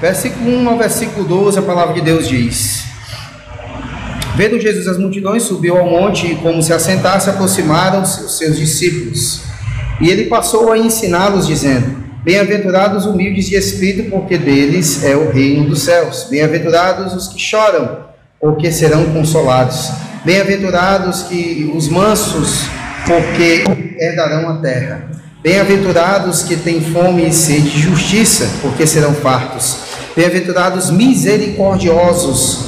Versículo 1 ao versículo 12, a palavra de Deus diz: Vendo Jesus as multidões, subiu ao monte e, como se assentasse, aproximaram-se os seus discípulos. E ele passou a ensiná-los, dizendo: Bem-aventurados os humildes de espírito, porque deles é o reino dos céus. Bem-aventurados os que choram, porque serão consolados. Bem-aventurados que os mansos, porque herdarão a terra. Bem-aventurados que têm fome e sede de justiça, porque serão fartos. Bem-aventurados misericordiosos,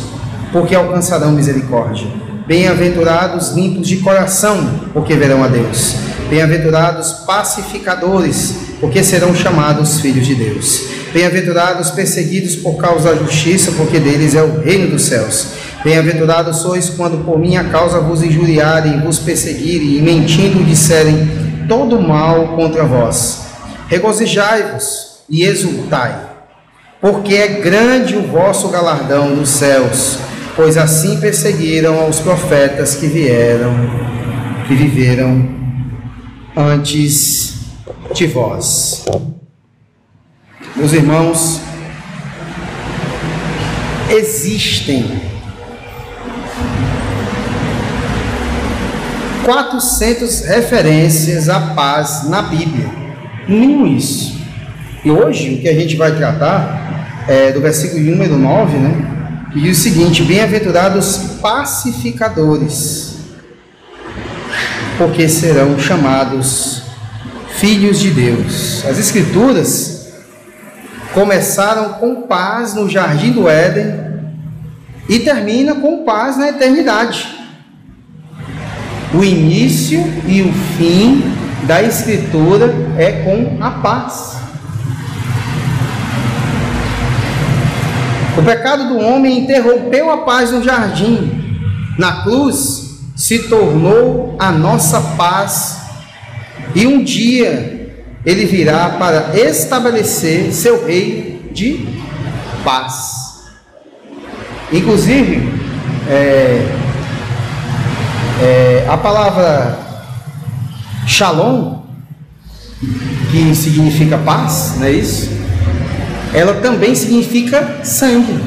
porque alcançarão misericórdia. Bem-aventurados limpos de coração, porque verão a Deus. Bem-aventurados pacificadores, porque serão chamados filhos de Deus. Bem-aventurados perseguidos por causa da justiça, porque deles é o reino dos céus. Bem-aventurados sois quando por minha causa vos injuriarem, vos perseguirem e mentindo disserem todo mal contra vós. Regozijai-vos e exultai porque é grande o vosso galardão nos céus, pois assim perseguiram os profetas que vieram, que viveram antes de vós. Meus irmãos, existem 400 referências à paz na Bíblia. Nenhum isso. E hoje o que a gente vai tratar é, do versículo número 9, né? Que diz o seguinte: Bem-aventurados pacificadores, porque serão chamados filhos de Deus. As Escrituras começaram com paz no jardim do Éden e termina com paz na eternidade. O início e o fim da Escritura é com a paz. O pecado do homem interrompeu a paz no jardim. Na cruz se tornou a nossa paz. E um dia ele virá para estabelecer seu rei de paz. Inclusive, é, a palavra shalom, que significa paz, não é isso? ela também significa sangue.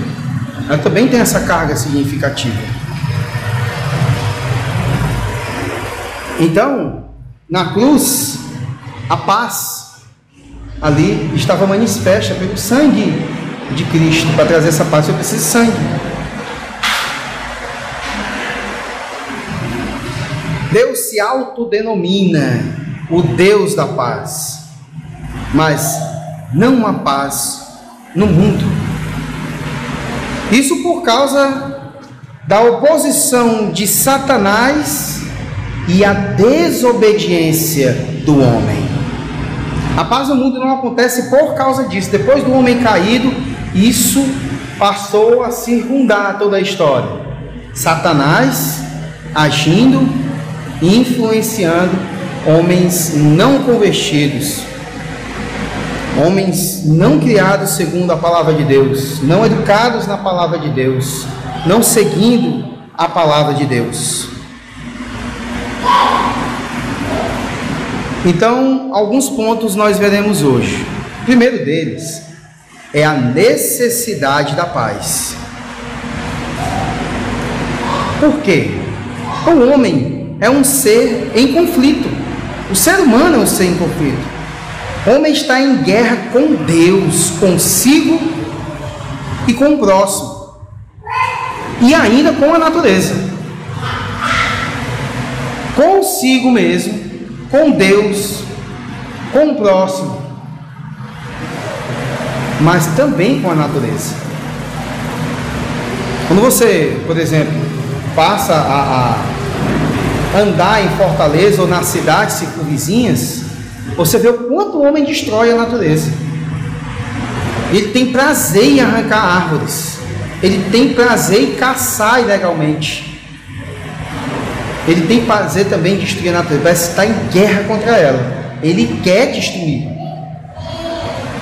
Ela também tem essa carga significativa. Então, na cruz, a paz ali estava manifesta pelo sangue de Cristo. Para trazer essa paz, eu preciso de sangue. Deus se autodenomina o Deus da paz, mas não há paz no mundo. Isso por causa da oposição de Satanás e a desobediência do homem. A paz no mundo não acontece por causa disso. Depois do homem caído, isso passou a circundar toda a história. Satanás agindo, influenciando homens não convertidos homens não criados segundo a palavra de Deus, não educados na palavra de Deus, não seguindo a palavra de Deus. Então, alguns pontos nós veremos hoje. O primeiro deles é a necessidade da paz. Por quê? O homem é um ser em conflito. O ser humano é um ser em conflito. O homem está em guerra com Deus, consigo e com o próximo, e ainda com a natureza, consigo mesmo, com Deus, com o próximo, mas também com a natureza. Quando você, por exemplo, passa a, a andar em Fortaleza ou nas cidades circunvizinhas, você vê o quanto o homem destrói a natureza. Ele tem prazer em arrancar árvores. Ele tem prazer em caçar ilegalmente. Ele tem prazer também em destruir a natureza. Parece estar em guerra contra ela. Ele quer destruir.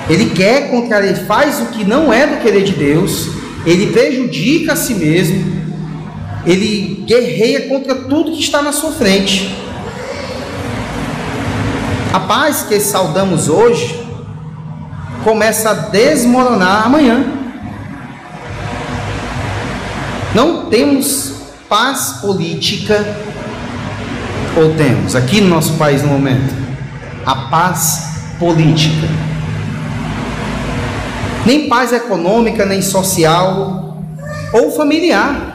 Ele quer contra. Ele faz o que não é do querer de Deus. Ele prejudica a si mesmo. Ele guerreia contra tudo que está na sua frente. A paz que saudamos hoje começa a desmoronar amanhã. Não temos paz política, ou temos aqui no nosso país no momento, a paz política. Nem paz econômica, nem social ou familiar.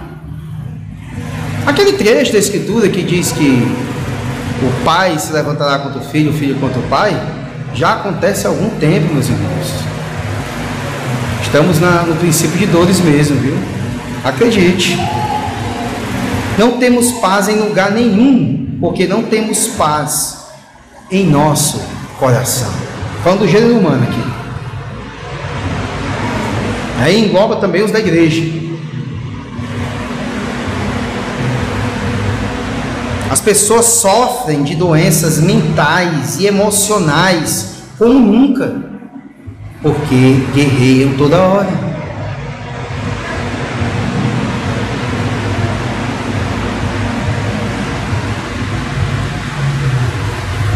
Aquele trecho da Escritura que diz que o pai se levantará contra o filho, o filho contra o pai, já acontece há algum tempo, meus irmãos. Estamos na, no princípio de dores mesmo, viu? Acredite. Não temos paz em lugar nenhum, porque não temos paz em nosso coração. Falando do gênero humano aqui. Aí engloba também os da igreja. As pessoas sofrem de doenças mentais e emocionais como nunca, porque guerreiam toda hora.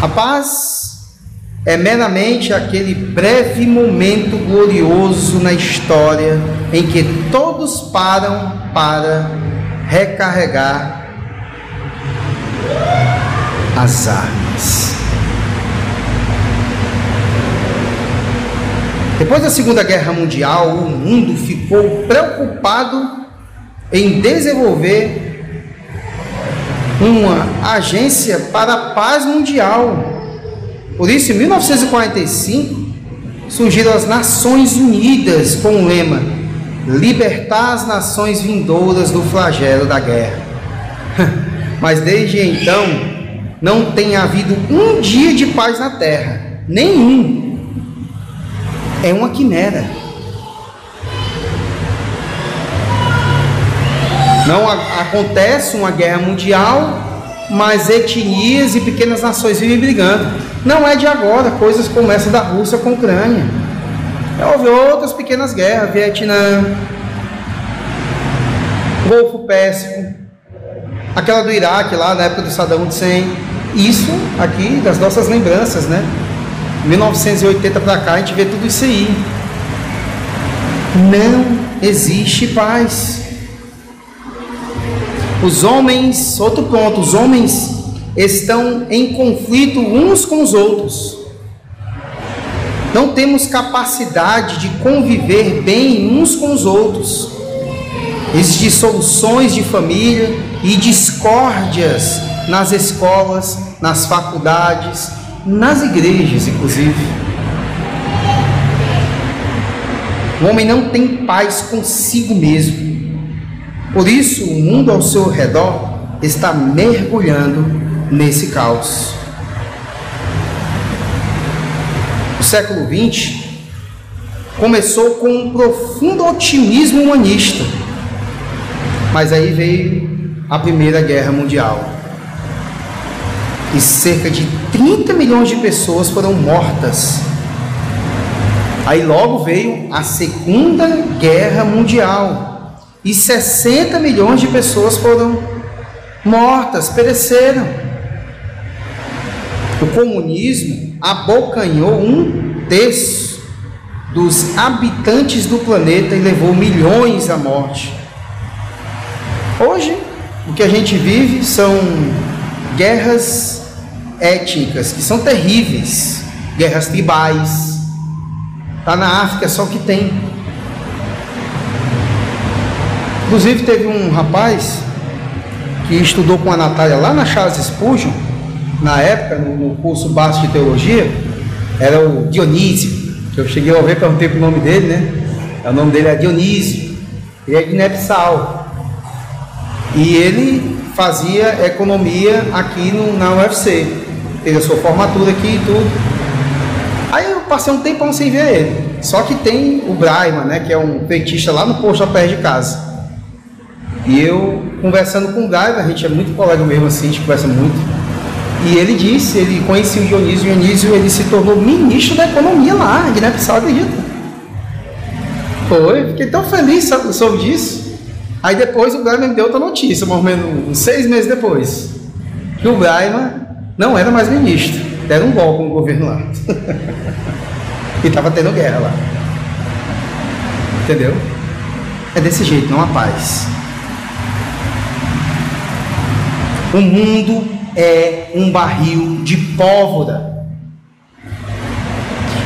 A paz é meramente aquele breve momento glorioso na história em que todos param para recarregar as armas. Depois da Segunda Guerra Mundial, o mundo ficou preocupado em desenvolver uma agência para a paz mundial. Por isso, em 1945, surgiram as Nações Unidas com o lema: Libertar as nações vindouras do flagelo da guerra. Mas desde então, não tem havido um dia de paz na terra, nenhum. É uma quimera. Não acontece uma guerra mundial, mas etnias e pequenas nações vivem brigando. Não é de agora, coisas começam da Rússia com a Ucrânia. Houve outras pequenas guerras, Vietnã, Golfo Pérsico, aquela do Iraque lá na época do Saddam Hussein. Isso aqui das nossas lembranças, né? 1980 para cá a gente vê tudo isso aí. Não existe paz. Os homens, outro ponto, os homens estão em conflito uns com os outros. Não temos capacidade de conviver bem uns com os outros. Existem dissoluções de família e discórdias nas escolas, nas faculdades, nas igrejas, inclusive. O homem não tem paz consigo mesmo. Por isso, o mundo ao seu redor está mergulhando nesse caos. O século XX começou com um profundo otimismo humanista, mas aí veio a Primeira Guerra Mundial. E cerca de 30 milhões de pessoas foram mortas. Aí logo veio a Segunda Guerra Mundial e 60 milhões de pessoas foram mortas, pereceram. O comunismo abocanhou um terço dos habitantes do planeta e levou milhões à morte. Hoje, o que a gente vive são guerras étnicas que são terríveis, guerras tribais. Está na África só o que tem. Inclusive teve um rapaz que estudou com a Natália lá na Charles Spurgeon, na época, no, curso básico de teologia, era o Dionísio, que eu cheguei a ver, perguntei o nome dele, né? O nome dele é Dionísio, ele é de Nepsal. E ele fazia economia aqui no, na UFC, teve a sua formatura aqui e tudo. Aí eu passei um tempão sem ver ele. Só que tem o Braima, né, que é um petista lá no posto a pé de casa. E eu, conversando com o Gaiva, a gente é muito colega mesmo assim, a gente conversa muito. E ele disse, ele conhecia o Dionísio, o Dionísio ele se tornou ministro da economia lá, de Guiné-Bissau, acredita? Foi, fiquei tão feliz sobre disso. Aí depois o Braima me deu outra notícia, mais ou menos seis meses depois. Que o Braima não era mais ministro, deram um golpe no governo lá. E estava tendo guerra lá. Entendeu? É desse jeito, não há paz. O mundo é um barril de pólvora.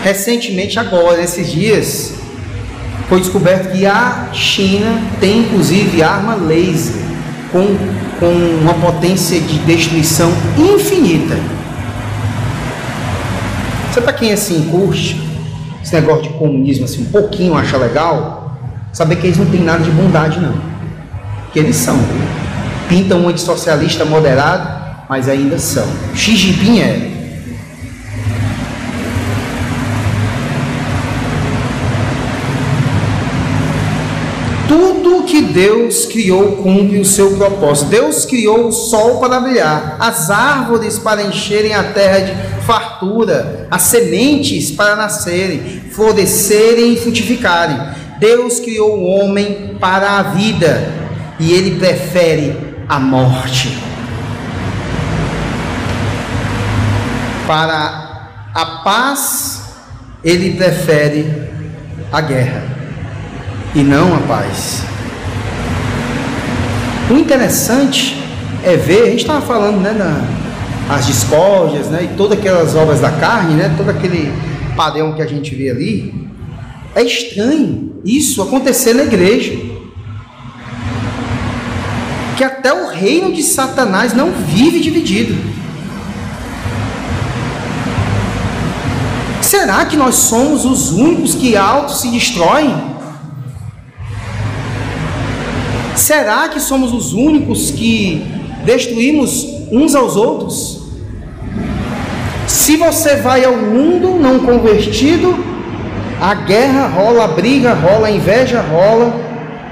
Recentemente, agora, nesses dias, foi descoberto que a China tem inclusive arma laser com, com uma potência de destruição infinita. Você para quem assim curte esse negócio de comunismo assim um pouquinho acha legal, saber que eles não têm nada de bondade não. Que eles são. Pintam um de socialista moderado, mas ainda são. Xi Jinping é. Tudo que Deus criou cumpre o seu propósito. Deus criou o sol para brilhar, as árvores para encherem a terra de fartura, as sementes para nascerem, florescerem e frutificarem. Deus criou o homem para a vida e ele prefere a morte. Para a paz, ele prefere a guerra e não a paz. O interessante é ver, a gente estava falando, né, na, as discórdias, né, e todas aquelas obras da carne, né, todo aquele padrão que a gente vê ali. É estranho isso acontecer na igreja. Que até o reino de Satanás não vive dividido. Será que nós somos os únicos que auto se destroem? Será que somos os únicos que destruímos uns aos outros? Se você vai ao mundo não convertido, a guerra rola, a briga rola, a inveja rola,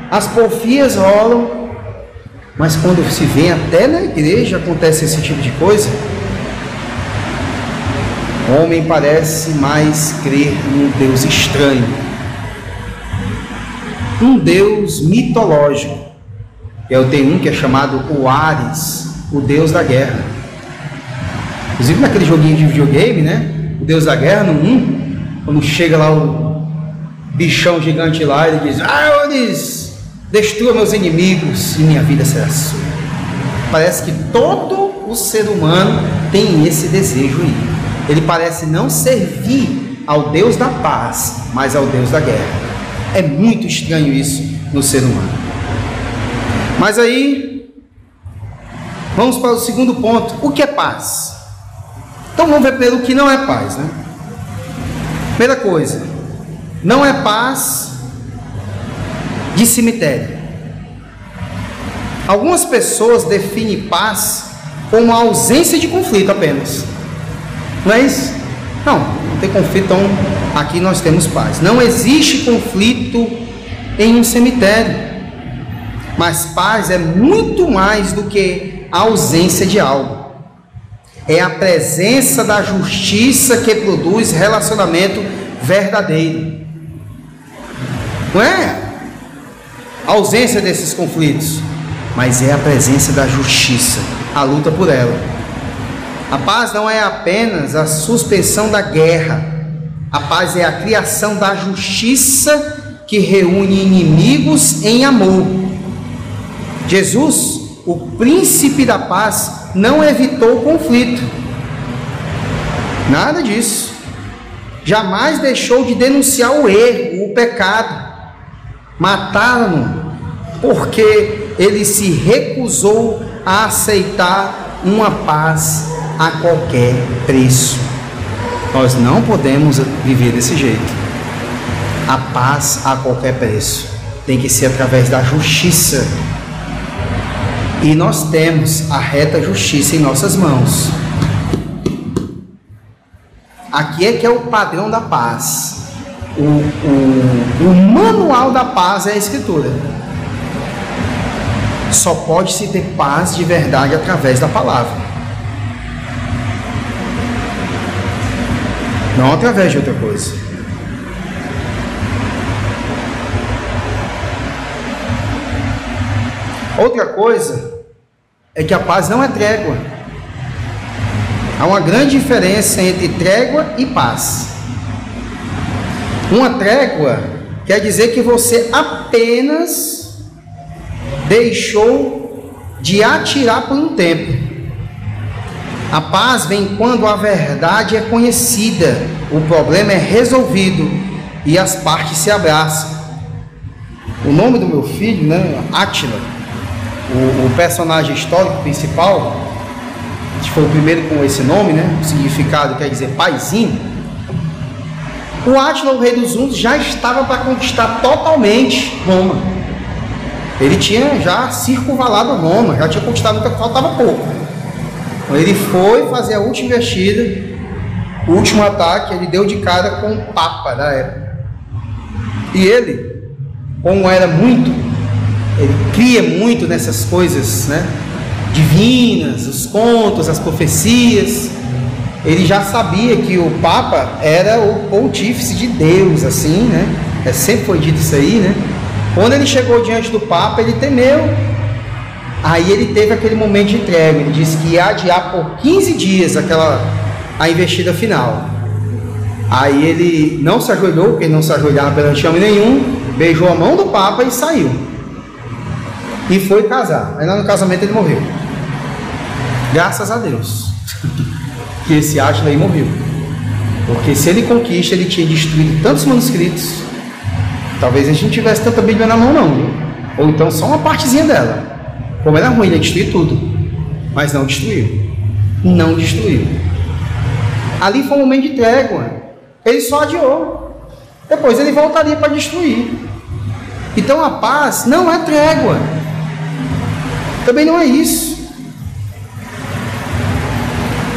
as porfias rolam. Mas quando se vem até na igreja acontece esse tipo de coisa. O homem parece mais crer num Deus estranho, um Deus mitológico eu tenho um que é chamado o Ares, o deus da guerra. Inclusive naquele joguinho de videogame, né? O deus da guerra, no 1, quando chega lá o bichão gigante lá, ele diz: Ares, destrua meus inimigos e minha vida será sua. Parece que todo o ser humano tem esse desejo aí. Ele parece não servir ao Deus da paz, mas ao Deus da guerra. É muito estranho isso no ser humano. Mas aí, vamos para o segundo ponto: o que é paz? Então vamos ver pelo que não é paz, né? Primeira coisa, não é paz de cemitério. Algumas pessoas definem paz como a ausência de conflito apenas. Não é isso? Não, não tem conflito, então aqui nós temos paz. Não existe conflito em um cemitério. Mas paz é muito mais do que a ausência de algo. É a presença da justiça que produz relacionamento verdadeiro. Não é a ausência desses conflitos, mas é a presença da justiça, a luta por ela. A paz não é apenas a suspensão da guerra. A paz é a criação da justiça que reúne inimigos em amor Jesus, o príncipe da paz, não evitou o conflito. Nada disso. Jamais deixou de denunciar o erro, o pecado. Mataram-no porque ele se recusou a aceitar uma paz a qualquer preço. Nós não podemos viver desse jeito. A paz a qualquer preço tem que ser através da justiça e nós temos a reta justiça em nossas mãos. Aqui é que é o padrão da paz. O, o, o manual da paz é a Escritura. Só pode se ter paz de verdade através da palavra. Não através de outra coisa. Outra coisa é que a paz não é trégua. Há uma grande diferença entre trégua e paz. Uma trégua quer dizer que você apenas deixou de atirar por um tempo. A paz vem quando a verdade é conhecida, o problema é resolvido e as partes se abraçam. O nome do meu filho, né, Átila, o, o personagem histórico principal, que foi o primeiro com esse nome, né, o significado quer dizer paizinho. O Átila, o rei dos Hunos, já estava para conquistar totalmente Roma. Ele tinha já circunvalado Roma, já tinha conquistado, faltava pouco. Ele foi fazer a última investida, o último ataque, ele deu de cara com o Papa da época. E ele, como era muito, ele cria muito nessas coisas né, divinas, os contos, as profecias. Ele já sabia que o Papa era o pontífice de Deus, assim, né? É, sempre foi dito isso aí, né? Quando ele chegou diante do Papa, ele temeu Aí ele teve aquele momento de entrega, ele disse que ia adiar por 15 dias aquela a investida final. Aí ele não se ajoelhou, porque não se ajoelhava perante homem nenhum, beijou a mão do Papa e saiu. E foi casar. Aí no casamento ele morreu. Graças a Deus. que esse Átila aí morreu. Porque se ele conquista, ele tinha destruído tantos manuscritos. Talvez a gente tivesse tanta Bíblia na mão, não. Viu? Ou então só uma partezinha dela. Como era ruim, ele destruiu tudo. Mas não destruiu. Não destruiu. Ali foi um momento de trégua. Ele só adiou. Depois ele voltaria para destruir. Então a paz não é trégua. Também não é isso.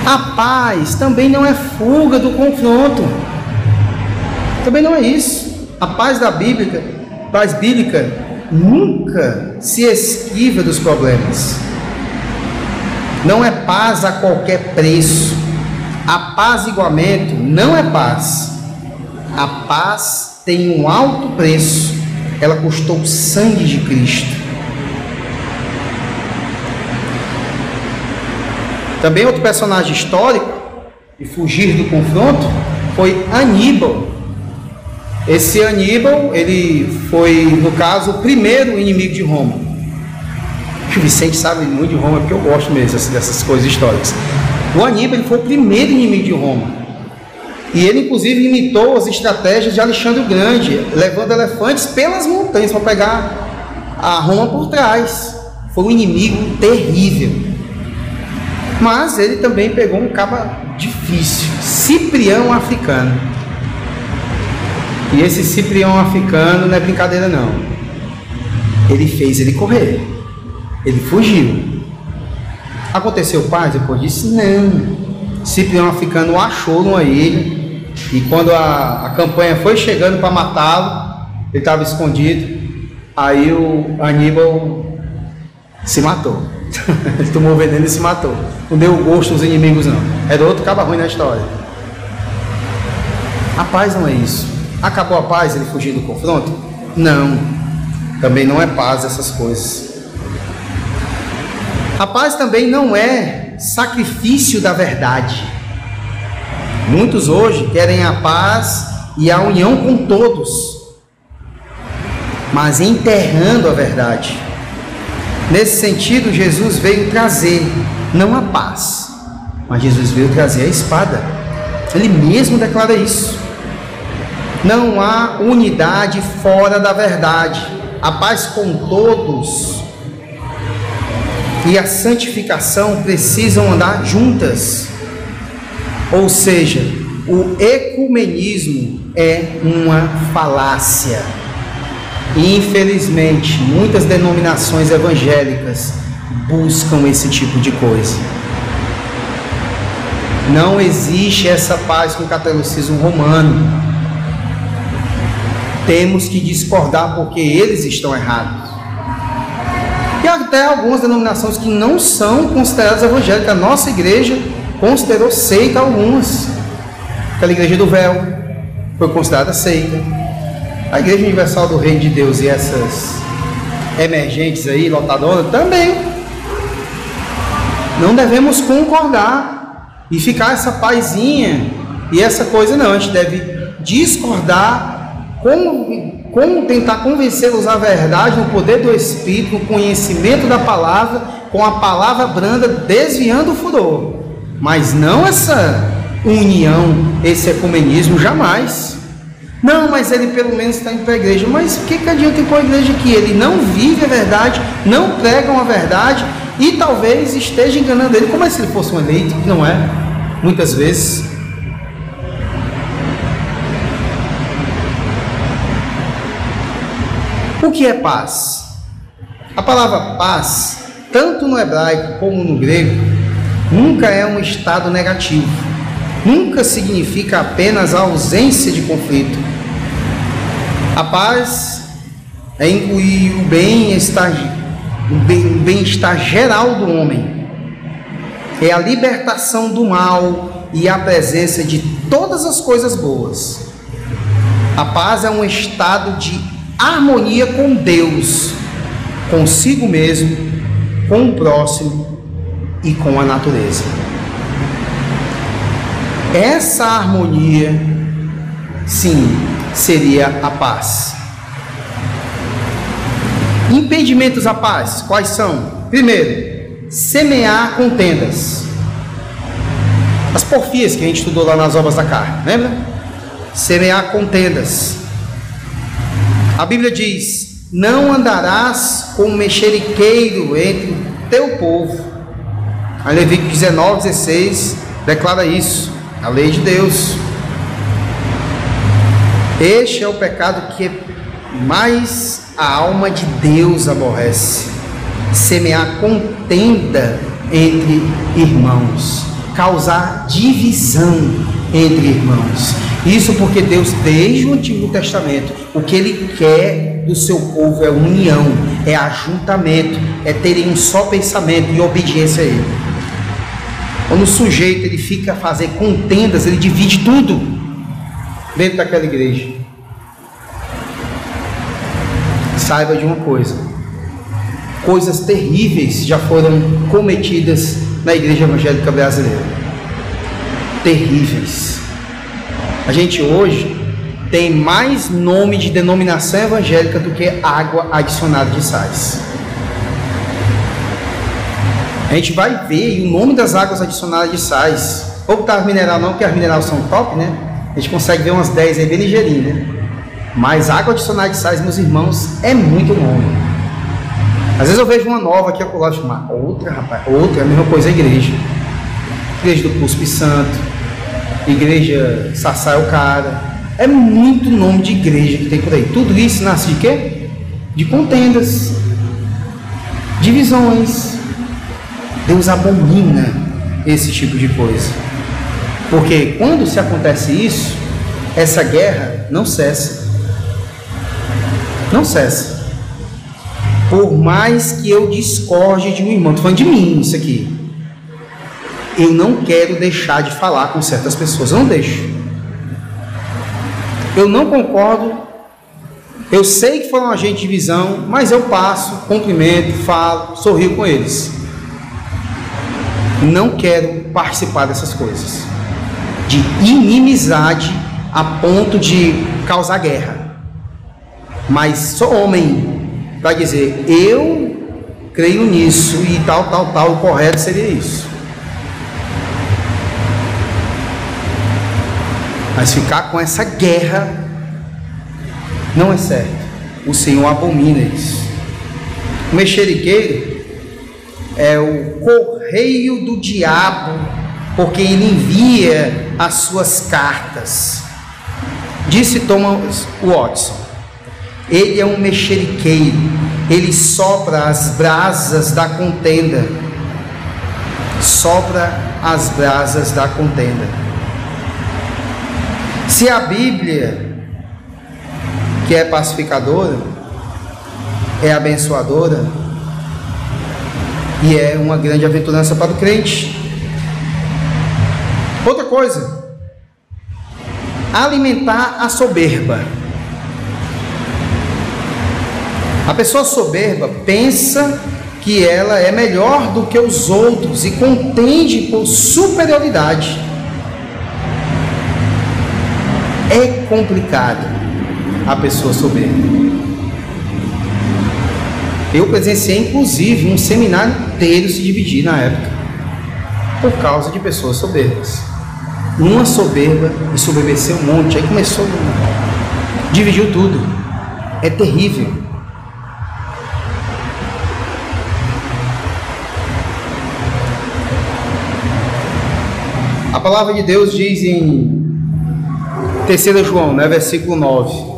A paz também não é fuga do confronto. Também não é isso. A paz da Bíblia, paz bíblica, nunca se esquiva dos problemas. Não é paz a qualquer preço. Apaziguamento não é paz. A paz tem um alto preço. Ela custou o sangue de Cristo. Também outro personagem histórico e fugir do confronto foi Aníbal esse Aníbal, ele foi, no caso, o primeiro inimigo de Roma. O Vicente sabe muito de Roma, porque eu gosto mesmo dessas coisas históricas. O Aníbal ele foi o primeiro inimigo de Roma. E ele, inclusive, imitou as estratégias de Alexandre o Grande, levando elefantes pelas montanhas para pegar a Roma por trás. Foi um inimigo terrível. Mas ele também pegou um caba difícil, Ciprião africano. E esse Ciprião africano não é brincadeira não. Ele fez ele correr. Ele fugiu. Aconteceu paz depois disso? Não. Ciprião africano achou numa ilha. E quando a, a campanha foi chegando para matá-lo, ele estava escondido. Aí o Aníbal se matou. ele tomou veneno e se matou. Não deu gosto aos inimigos, não. Era outro caba ruim na história. A paz não é isso. Acabou a paz ele fugir do confronto? Não. Também não é paz essas coisas. A paz também não é sacrifício da verdade. Muitos hoje querem a paz e a união com todos, mas enterrando a verdade. Nesse sentido, Jesus veio trazer não a paz, mas Jesus veio trazer a espada. Ele mesmo declara isso. Não há unidade fora da verdade. A paz com todos e a santificação precisam andar juntas. Ou seja, o ecumenismo é uma falácia. Infelizmente, muitas denominações evangélicas buscam esse tipo de coisa. Não existe essa paz com o catolicismo romano temos que discordar porque eles estão errados. E até algumas denominações que não são consideradas evangélicas. A nossa igreja considerou seita algumas. Aquela igreja do véu foi considerada seita. A Igreja Universal do Reino de Deus e essas emergentes aí, lotadoras, também. Não devemos concordar e ficar essa paizinha e essa coisa, não. A gente deve discordar como, como tentar convencê-los à verdade, no poder do Espírito, no conhecimento da palavra, com a palavra branda, desviando o furor. Mas não essa união, esse ecumenismo, jamais. Não, mas ele pelo menos está indo para a igreja. Mas o que, que adianta ir para a igreja que ele não vive a verdade, não pregam a verdade e talvez esteja enganando ele, como é se ele fosse um eleito, que não é, muitas vezes. O que é paz? A palavra paz, tanto no hebraico como no grego, nunca é um estado negativo. Nunca significa apenas a ausência de conflito. A paz é incluir o bem-estar o bem-estar geral do homem. É a libertação do mal e a presença de todas as coisas boas. A paz é um estado de harmonia com Deus, consigo mesmo, com o próximo e com a natureza. Essa harmonia, sim, seria a paz. Impedimentos à paz, quais são? Primeiro, semear contendas. As porfias que a gente estudou lá nas obras da carne, lembra? Semear contendas. A Bíblia diz: Não andarás com mexeriqueiro entre teu povo. A Levítico 19, 16 declara isso, a lei de Deus. Este é o pecado que mais a alma de Deus aborrece. Semear contenda entre irmãos, causar divisão entre irmãos. Isso porque Deus, desde o Antigo Testamento, o que Ele quer do seu povo é união, é ajuntamento, é terem um só pensamento e obediência a Ele. Quando o sujeito ele fica a fazer contendas, ele divide tudo dentro daquela igreja. saiba de uma coisa: coisas terríveis já foram cometidas na igreja evangélica brasileira. Terríveis. A gente hoje tem mais nome de denominação evangélica do que água adicionada de sais. A gente vai ver o nome das águas adicionadas de sais. Ou tá mineral não, porque as minerais são top, né? A gente consegue ver umas 10 aí bem ligeirinho, né? Mas água adicionada de sais, meus irmãos, é muito nome. Às vezes eu vejo uma nova aqui, eu gosto outra, rapaz, outra, é a mesma coisa a igreja. Igreja do Cuspe Santo, igreja Sassai o Cara. É muito nome de igreja que tem por aí. Tudo isso nasce de quê? De contendas, divisões. Deus abomina esse tipo de coisa. Porque quando se acontece isso, essa guerra não cessa não cessa. Por mais que eu discorde de um irmão, estou falando de mim isso aqui. Eu não quero deixar de falar com certas pessoas, eu não deixo. Eu não concordo. Eu sei que foram agente de visão, mas eu passo, cumprimento, falo, sorrio com eles. Não quero participar dessas coisas. De inimizade a ponto de causar guerra. Mas sou homem para dizer, eu creio nisso e tal, tal, tal, o correto seria isso. Mas ficar com essa guerra não é certo. O Senhor abomina isso. O mexeriqueiro é o correio do diabo, porque ele envia as suas cartas. Disse Thomas Watson. Ele é um mexeriqueiro, ele sopra as brasas da contenda. Sopra as brasas da contenda. Se a Bíblia, que é pacificadora, é abençoadora e é uma grande aventurança para o crente. Outra coisa, alimentar a soberba. A pessoa soberba pensa que ela é melhor do que os outros e contende por superioridade. É complicado. a pessoa soberba. Eu presenciei, inclusive, um seminário inteiro se dividir na época, por causa de pessoas soberbas. Uma soberba e soberbeceu um monte, aí começou, dividiu tudo. É terrível. A palavra de Deus diz em 3 João, né, versículo 9.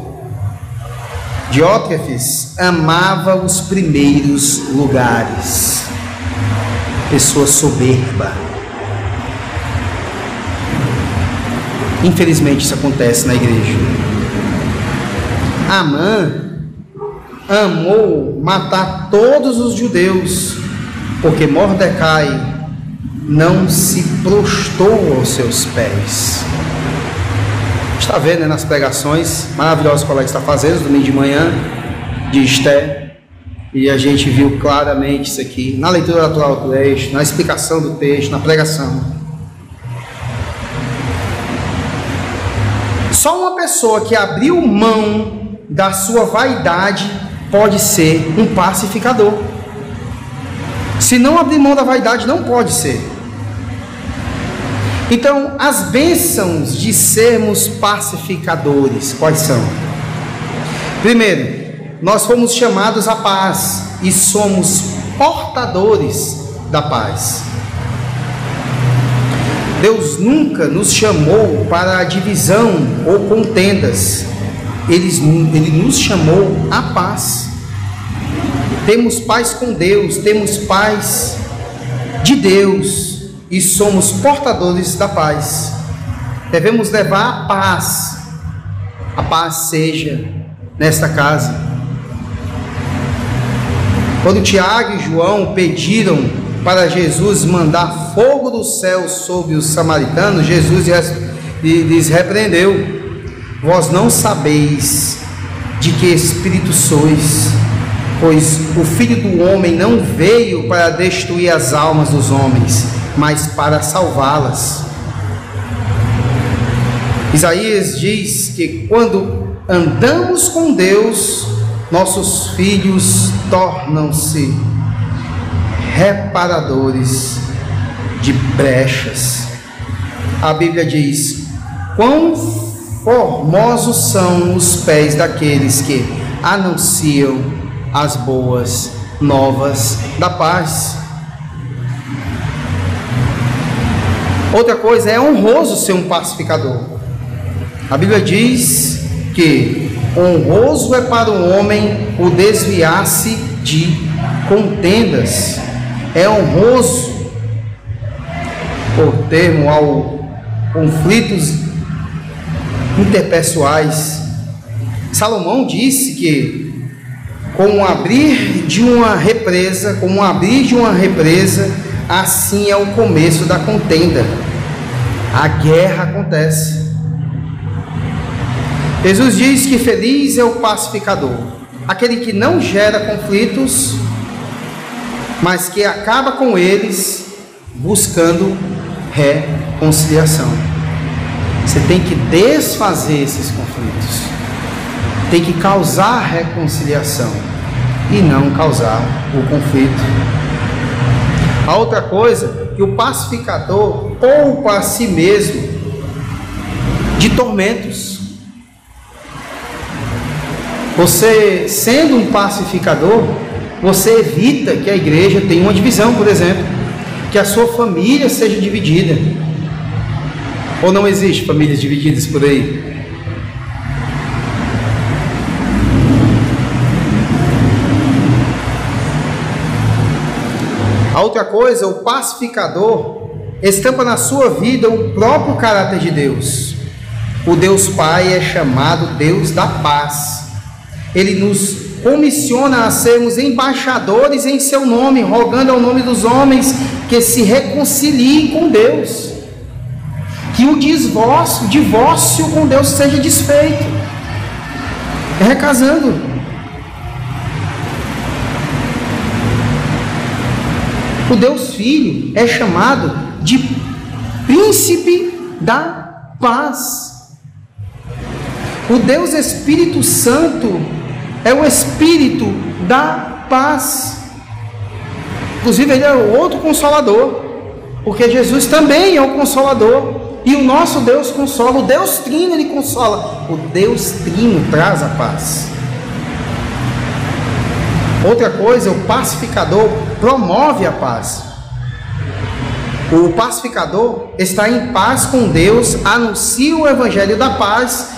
Diótrefes amava os primeiros lugares. Pessoa soberba. Infelizmente isso acontece na igreja. Amã amou matar todos os judeus, porque Mordecai não se prostrou aos seus pés está vendo né, nas pregações maravilhosas que o colega está fazendo, domingo de manhã, de Esté, e a gente viu claramente isso aqui, na leitura natural do texto, na explicação do texto, na pregação. Só uma pessoa que abriu mão da sua vaidade pode ser um pacificador. Se não abrir mão da vaidade, não pode ser. Então, as bênçãos de sermos pacificadores, quais são? Primeiro, nós fomos chamados à paz e somos portadores da paz. Deus nunca nos chamou para a divisão ou contendas, ele, ele nos chamou à paz. Temos paz com Deus, temos paz de Deus e somos portadores da paz. Devemos levar a paz. A paz seja nesta casa. Quando Tiago e João pediram para Jesus mandar fogo do céu sobre os samaritanos, Jesus lhes repreendeu: Vós não sabeis de que espírito sois, pois o filho do homem não veio para destruir as almas dos homens, mas para salvá-las. Isaías diz que quando andamos com Deus, nossos filhos tornam-se reparadores de brechas. A Bíblia diz: Quão formosos são os pés daqueles que anunciam as boas novas da paz. Outra coisa é honroso ser um pacificador. A Bíblia diz que honroso é para o homem o desviar-se de contendas. É honroso, por termo ao conflitos interpessoais. Salomão disse que com o abrir de uma represa, com o abrir de uma represa, assim é o começo da contenda. A guerra acontece. Jesus diz que feliz é o pacificador, aquele que não gera conflitos, mas que acaba com eles buscando reconciliação. Você tem que desfazer esses conflitos, tem que causar reconciliação e não causar o conflito. A outra coisa, que o pacificador poupa a si mesmo de tormentos. Você, sendo um pacificador, você evita que a igreja tenha uma divisão, por exemplo, que a sua família seja dividida. Ou não existe famílias divididas por aí? A outra coisa, o pacificador estampa na sua vida o próprio caráter de Deus. O Deus Pai é chamado Deus da paz. Ele nos comissiona a sermos embaixadores em seu nome, rogando ao nome dos homens que se reconciliem com Deus. Que o divórcio, divórcio com Deus seja desfeito. Recasando. O Deus Filho é chamado de príncipe da paz. O Deus Espírito Santo é o Espírito da paz. Inclusive, ele é o outro consolador, porque Jesus também é o consolador. E o nosso Deus consola, o Deus Trino ele consola, o Deus Trino traz a paz. Outra coisa, o pacificador promove a paz. O pacificador está em paz com Deus, anuncia o evangelho da paz,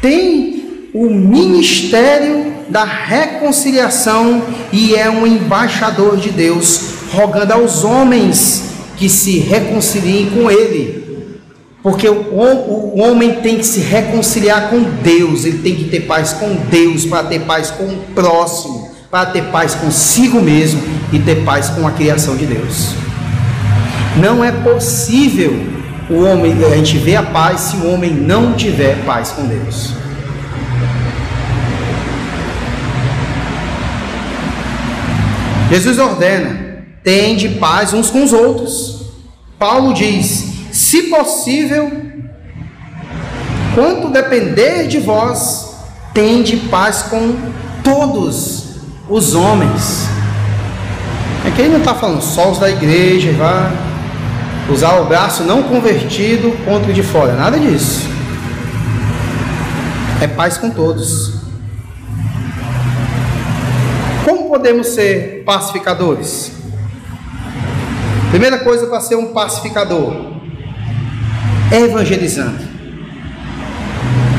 tem o ministério da reconciliação e é um embaixador de Deus, rogando aos homens que se reconciliem com ele. Porque o, homem tem que se reconciliar com Deus, ele tem que ter paz com Deus, para ter paz com o próximo, para ter paz consigo mesmo e ter paz com a criação de Deus. Não é possível o homem, a gente ver a paz se o homem não tiver paz com Deus. Jesus ordena: tende paz uns com os outros. Paulo diz: se possível, quanto depender de vós, tende paz com todos os homens. Aqui ele não está falando só os da igreja, vai usar o braço não convertido contra o de fora, nada disso. É paz com todos. Como podemos ser pacificadores? Primeira coisa para ser um pacificador é evangelizando.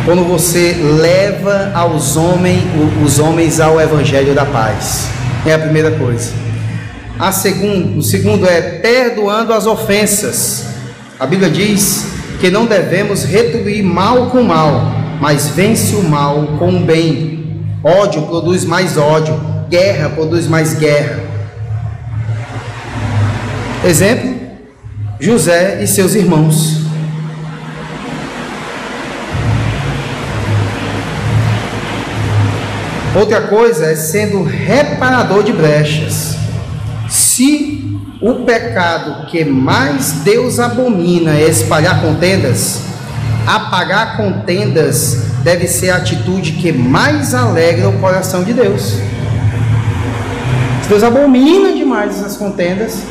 Quando você leva aos homens, os homens ao evangelho da paz. É a primeira coisa. A segundo, o segundo é perdoando as ofensas. A Bíblia diz que não devemos retribuir mal com mal, mas vence o mal com o bem. Ódio produz mais ódio, guerra produz mais guerra. Exemplo: José e seus irmãos. Outra coisa é sendo reparador de brechas. Se o pecado que mais Deus abomina é espalhar contendas, apagar contendas deve ser a atitude que mais alegra o coração de Deus. Se Deus abomina demais essas contendas,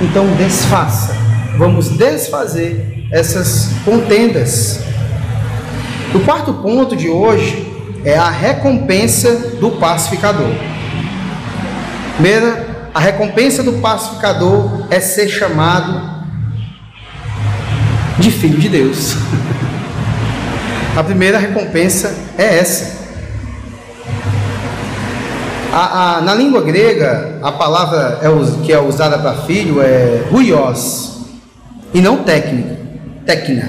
então desfaça. Vamos desfazer essas contendas. O quarto ponto de hoje é a recompensa do pacificador. Primeira a recompensa do pacificador é ser chamado de filho de Deus. A primeira recompensa é essa. A, a, na língua grega, a palavra é, que é usada para filho é ruios, e não técnica, técnica,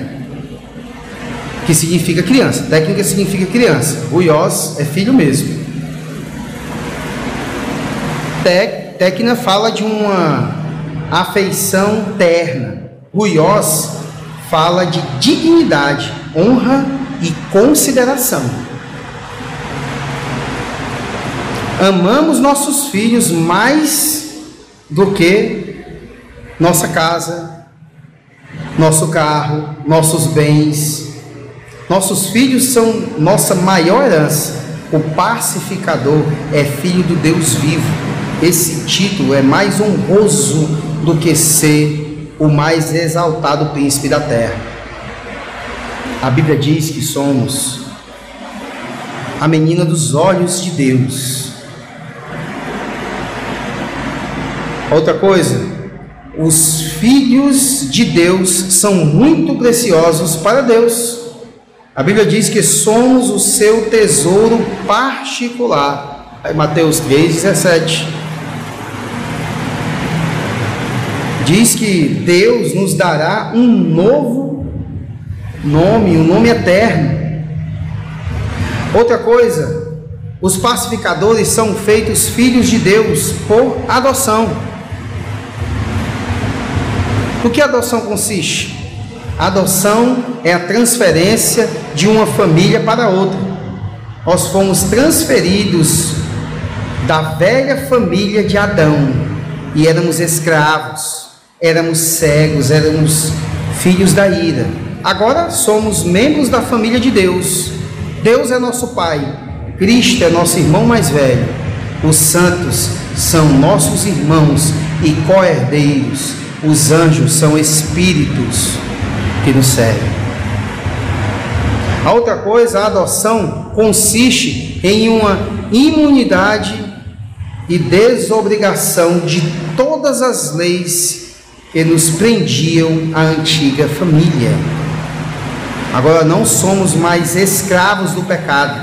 que significa criança. Técnica significa criança. Ruios é filho mesmo. Tec Tecna fala de uma afeição terna. Ruiós fala de dignidade, honra e consideração. Amamos nossos filhos mais do que nossa casa, nosso carro, nossos bens. Nossos filhos são nossa maior herança. O pacificador é filho do Deus vivo esse título é mais honroso do que ser o mais exaltado príncipe da terra. A Bíblia diz que somos a menina dos olhos de Deus. Outra coisa, os filhos de Deus são muito preciosos para Deus. A Bíblia diz que somos o seu tesouro particular. Aí Mateus 3,17. diz que Deus nos dará um novo nome, um nome eterno. Outra coisa, os pacificadores são feitos filhos de Deus por adoção. O que a adoção consiste? A adoção é a transferência de uma família para outra. Nós fomos transferidos da velha família de Adão e éramos escravos éramos cegos, éramos filhos da ira. Agora somos membros da família de Deus. Deus é nosso Pai, Cristo é nosso irmão mais velho, os santos são nossos irmãos e co-herdeiros, os anjos são espíritos que nos servem. A outra coisa, a adoção consiste em uma imunidade e desobrigação de todas as leis que nos prendiam à antiga família. Agora não somos mais escravos do pecado,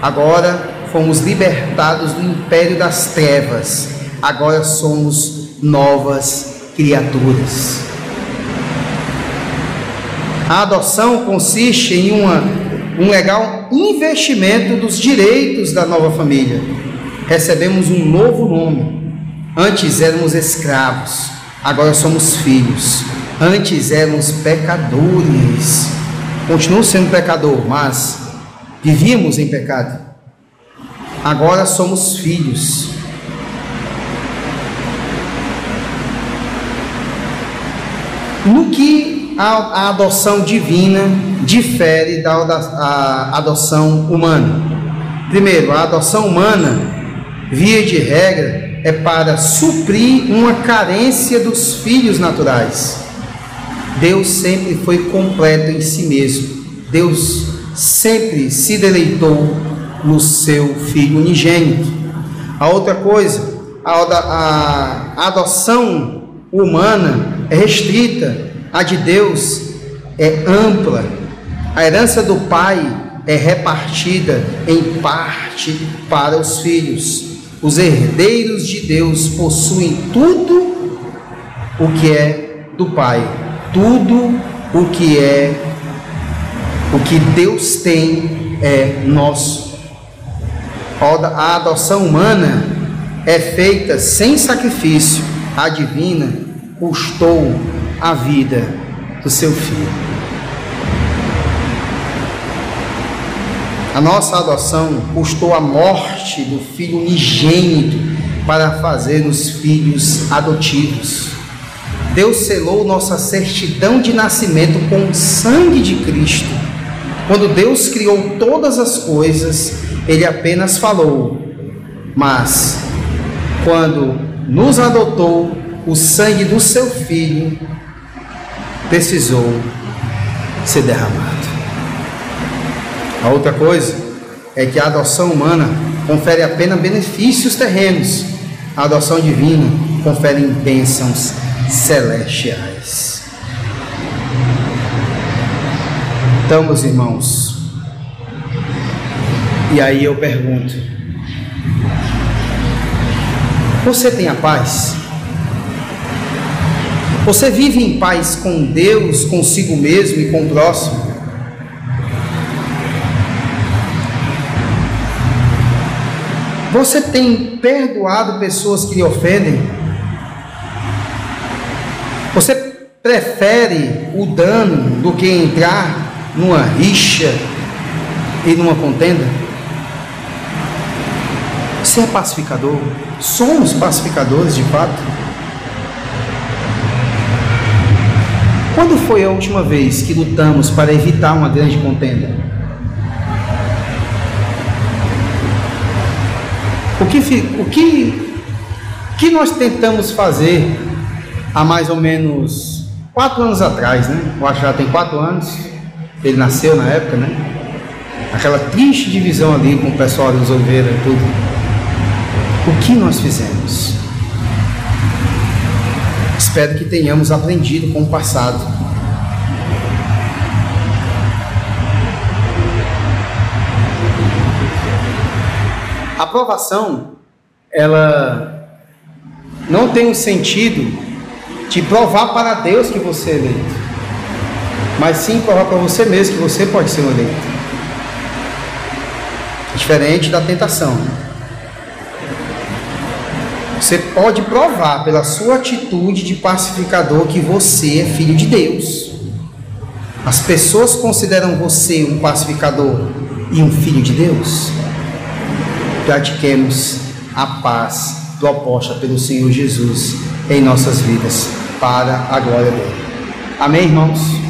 agora fomos libertados do império das trevas, agora somos novas criaturas. A adoção consiste em uma, um legal investimento dos direitos da nova família. Recebemos um novo nome. Antes éramos escravos, agora somos filhos. Antes éramos pecadores. Continuo sendo pecador, mas vivíamos em pecado. Agora somos filhos. No que a, adoção divina difere da adoção humana? Primeiro, a adoção humana, via de regra, é para suprir uma carência dos filhos naturais. Deus sempre foi completo em si mesmo. Deus sempre se deleitou no seu filho unigênito. A outra coisa, a adoção humana é restrita, a de Deus é ampla. A herança do pai é repartida em parte para os filhos. Os herdeiros de Deus possuem tudo o que é do pai, tudo o que é o que Deus tem é nosso. A adoção humana é feita sem sacrifício. A divina custou a vida do seu filho. A nossa adoção custou a morte do filho unigênito para fazer-nos filhos adotivos. Deus selou nossa certidão de nascimento com o sangue de Cristo. Quando Deus criou todas as coisas, Ele apenas falou, mas quando nos adotou, o sangue do seu filho precisou ser derramado. A outra coisa é que a adoção humana confere apenas benefícios terrenos, a adoção divina confere bênçãos celestiais. Então, meus irmãos, e aí eu pergunto: você tem a paz? Você vive em paz com Deus, consigo mesmo e com o próximo? Você tem perdoado pessoas que lhe ofendem? Você prefere o dano do que entrar numa rixa e numa contenda? Você é pacificador? Somos pacificadores de fato? Quando foi a última vez que lutamos para evitar uma grande contenda? O que, o que, que nós tentamos fazer há mais ou menos quatro anos atrás, né? Eu acho já tem quatro anos. Ele nasceu na época, né? Aquela triste divisão ali com o pessoal dos Oliveira e tudo. O que nós fizemos? Espero que tenhamos aprendido com o passado. A aprovação, ela não tem o sentido de provar para Deus que você é eleito, mas sim provar para você mesmo que você pode ser um eleito. Diferente da tentação. Você pode provar pela sua atitude de pacificador que você é filho de Deus. As pessoas consideram você um pacificador e um filho de Deus. Pratiquemos a paz proposta pelo Senhor Jesus em nossas vidas, para a glória dele. Amém, irmãos?